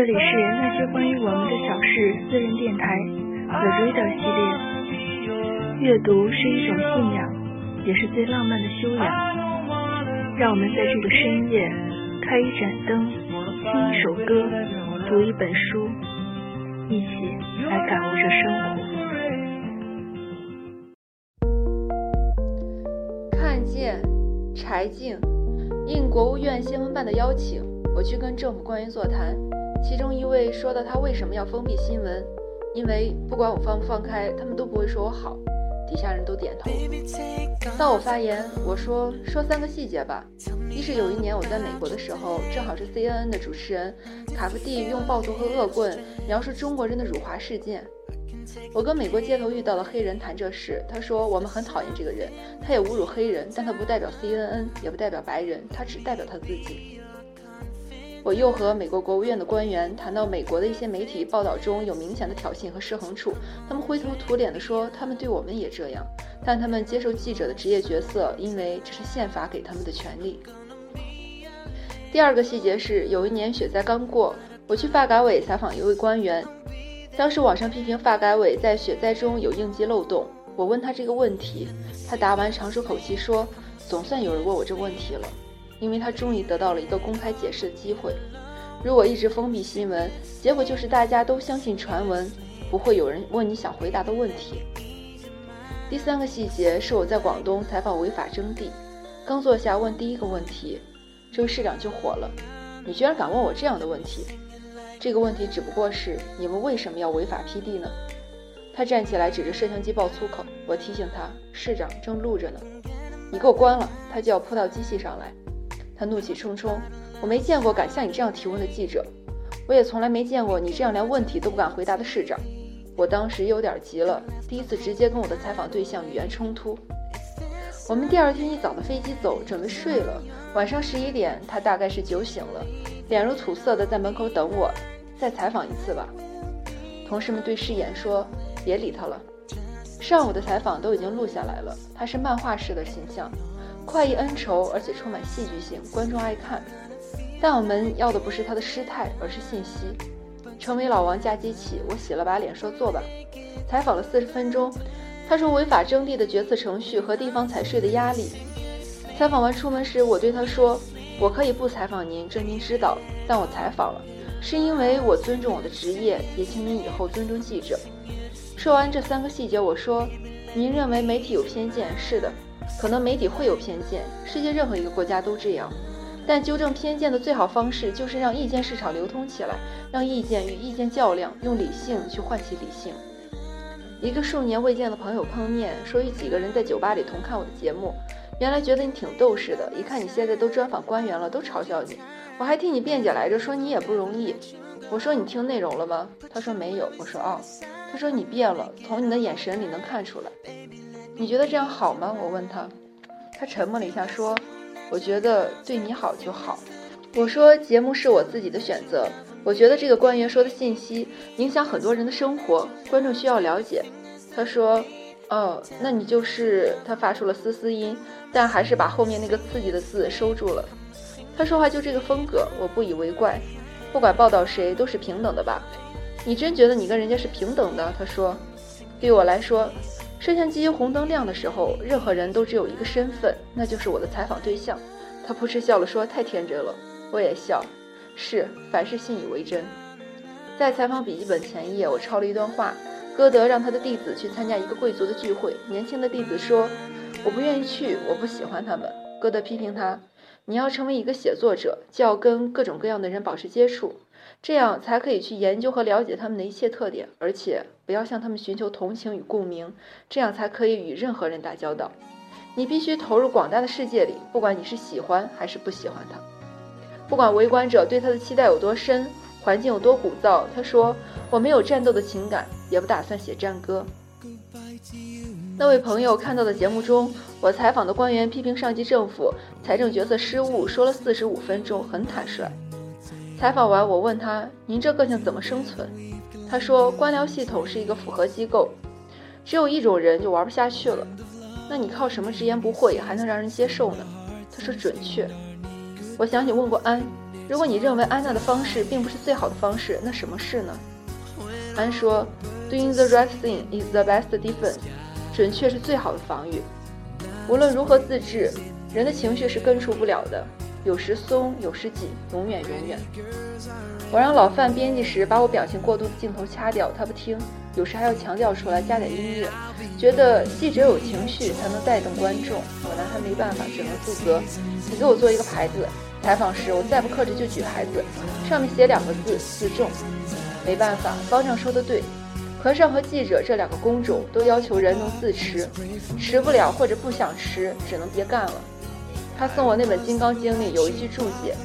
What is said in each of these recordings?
这里是那些关于我们的小事私人电台 The Reader 系列。阅读是一种信仰，也是最浪漫的修养。让我们在这个深夜，开一盏灯，听一首歌，读一本书，一起来感悟着生活。看见柴静应国务院新闻办的邀请，我去跟政府官员座谈。其中一位说到他为什么要封闭新闻，因为不管我放不放开，他们都不会说我好。底下人都点头。到我发言，我说说三个细节吧。一是有一年我在美国的时候，正好是 CNN 的主持人卡夫蒂用暴徒和恶棍描述中国人的辱华事件。我跟美国街头遇到的黑人谈这事，他说我们很讨厌这个人，他也侮辱黑人，但他不代表 CNN，也不代表白人，他只代表他自己。我又和美国国务院的官员谈到美国的一些媒体报道中有明显的挑衅和失衡处，他们灰头土脸地说，他们对我们也这样，但他们接受记者的职业角色，因为这是宪法给他们的权利。第二个细节是，有一年雪灾刚过，我去发改委采访一位官员，当时网上批评发改委在雪灾中有应急漏洞，我问他这个问题，他答完长舒口气说，总算有人问我这问题了。因为他终于得到了一个公开解释的机会。如果一直封闭新闻，结果就是大家都相信传闻，不会有人问你想回答的问题。第三个细节是我在广东采访违法征地，刚坐下问第一个问题，这位市长就火了：“你居然敢问我这样的问题？这个问题只不过是你们为什么要违法批地呢？”他站起来指着摄像机爆粗口，我提醒他：“市长正录着呢，你给我关了。”他就要扑到机器上来。他怒气冲冲，我没见过敢像你这样提问的记者，我也从来没见过你这样连问题都不敢回答的市长。我当时有点急了，第一次直接跟我的采访对象语言冲突。我们第二天一早的飞机走，准备睡了。晚上十一点，他大概是酒醒了，脸如土色的在门口等我，再采访一次吧。同事们对视眼说：“别理他了。”上午的采访都已经录下来了，他是漫画式的形象。快意恩仇，而且充满戏剧性，观众爱看。但我们要的不是他的失态，而是信息。成为老王架机器，我洗了把脸说坐吧。采访了四十分钟，他说违法征地的决策程序和地方财税的压力。采访完出门时，我对他说：“我可以不采访您，这您知道。但我采访了，是因为我尊重我的职业，也请您以后尊重记者。”说完这三个细节，我说：“您认为媒体有偏见？是的。”可能媒体会有偏见，世界任何一个国家都这样。但纠正偏见的最好方式就是让意见市场流通起来，让意见与意见较量，用理性去唤起理性。一个数年未见的朋友碰面，说与几个人在酒吧里同看我的节目，原来觉得你挺逗似的，一看你现在都专访官员了，都嘲笑你。我还替你辩解来着，说你也不容易。我说你听内容了吗？他说没有。我说哦。他说你变了，从你的眼神里能看出来。你觉得这样好吗？我问他，他沉默了一下，说：“我觉得对你好就好。”我说：“节目是我自己的选择，我觉得这个官员说的信息影响很多人的生活，观众需要了解。”他说：“哦，那你就是……”他发出了嘶嘶音，但还是把后面那个刺激的字收住了。他说话就这个风格，我不以为怪。不管报道谁都是平等的吧？你真觉得你跟人家是平等的？他说：“对我来说。”摄像机红灯亮的时候，任何人都只有一个身份，那就是我的采访对象。他扑哧笑了，说：“太天真了。”我也笑。是，凡事信以为真。在采访笔记本前页，我抄了一段话：歌德让他的弟子去参加一个贵族的聚会，年轻的弟子说：“我不愿意去，我不喜欢他们。”歌德批评他：“你要成为一个写作者，就要跟各种各样的人保持接触。”这样才可以去研究和了解他们的一切特点，而且不要向他们寻求同情与共鸣，这样才可以与任何人打交道。你必须投入广大的世界里，不管你是喜欢还是不喜欢他，不管围观者对他的期待有多深，环境有多鼓噪。他说：“我没有战斗的情感，也不打算写战歌。”那位朋友看到的节目中，我采访的官员批评上级政府财政决策失误，说了四十五分钟，很坦率。采访完，我问他：“您这个性怎么生存？”他说：“官僚系统是一个复合机构，只有一种人就玩不下去了。那你靠什么直言不讳还能让人接受呢？”他说：“准确。”我想起问过安，如果你认为安娜的方式并不是最好的方式，那什么是呢？安说，Doing the right thing is the best defense，准确是最好的防御。无论如何自制，人的情绪是根除不了的，有时松，有时紧，永远永远。我让老范编辑时把我表情过度的镜头掐掉，他不听，有时还要强调出来，加点音乐，觉得记者有情绪才能带动观众。我拿他没办法，只能自责。你给我做一个牌子，采访时我再不克制就举牌子，上面写两个字：自重。没办法，方丈说的对，和尚和记者这两个工种都要求人能自持，持不了或者不想持，只能别干了。他送我那本《金刚经》里有一句注解。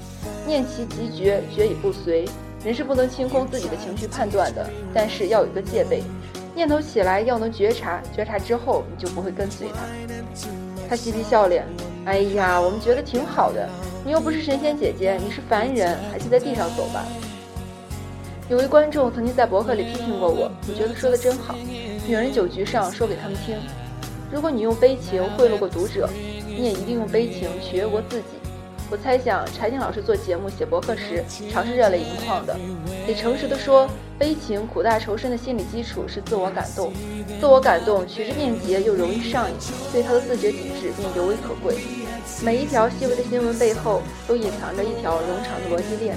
念其即觉，觉已不随。人是不能清空自己的情绪判断的，但是要有一个戒备。念头起来要能觉察，觉察之后你就不会跟随他。他嬉皮笑脸，哎呀，我们觉得挺好的。你又不是神仙姐姐，你是凡人，还是在地上走吧。有位观众曾经在博客里批评过我，我觉得说的真好。女人酒局上说给他们听，如果你用悲情贿赂过读者，你也一定用悲情取悦过自己。我猜想，柴静老师做节目、写博客时，常是热泪盈眶的。也诚实的说，悲情、苦大仇深的心理基础是自我感动，自我感动取之便捷又容易上瘾，对他的自觉抵制便尤为可贵。每一条细微的新闻背后，都隐藏着一条冗长的逻辑链。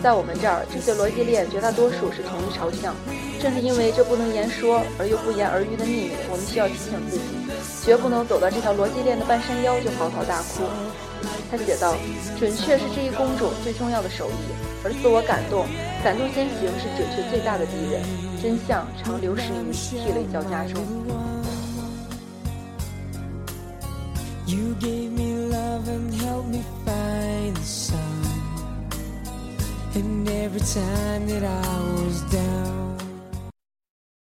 在我们这儿，这些逻辑链绝大多数是同一朝向。正是因为这不能言说而又不言而喻的秘密，我们需要提醒自己，绝不能走到这条逻辑链的半山腰就嚎啕大哭。他写道：“准确是这一工种最重要的手艺，而自我感动、感动先行是准确最大的敌人。真相常流失于涕泪交加中。” And every time that I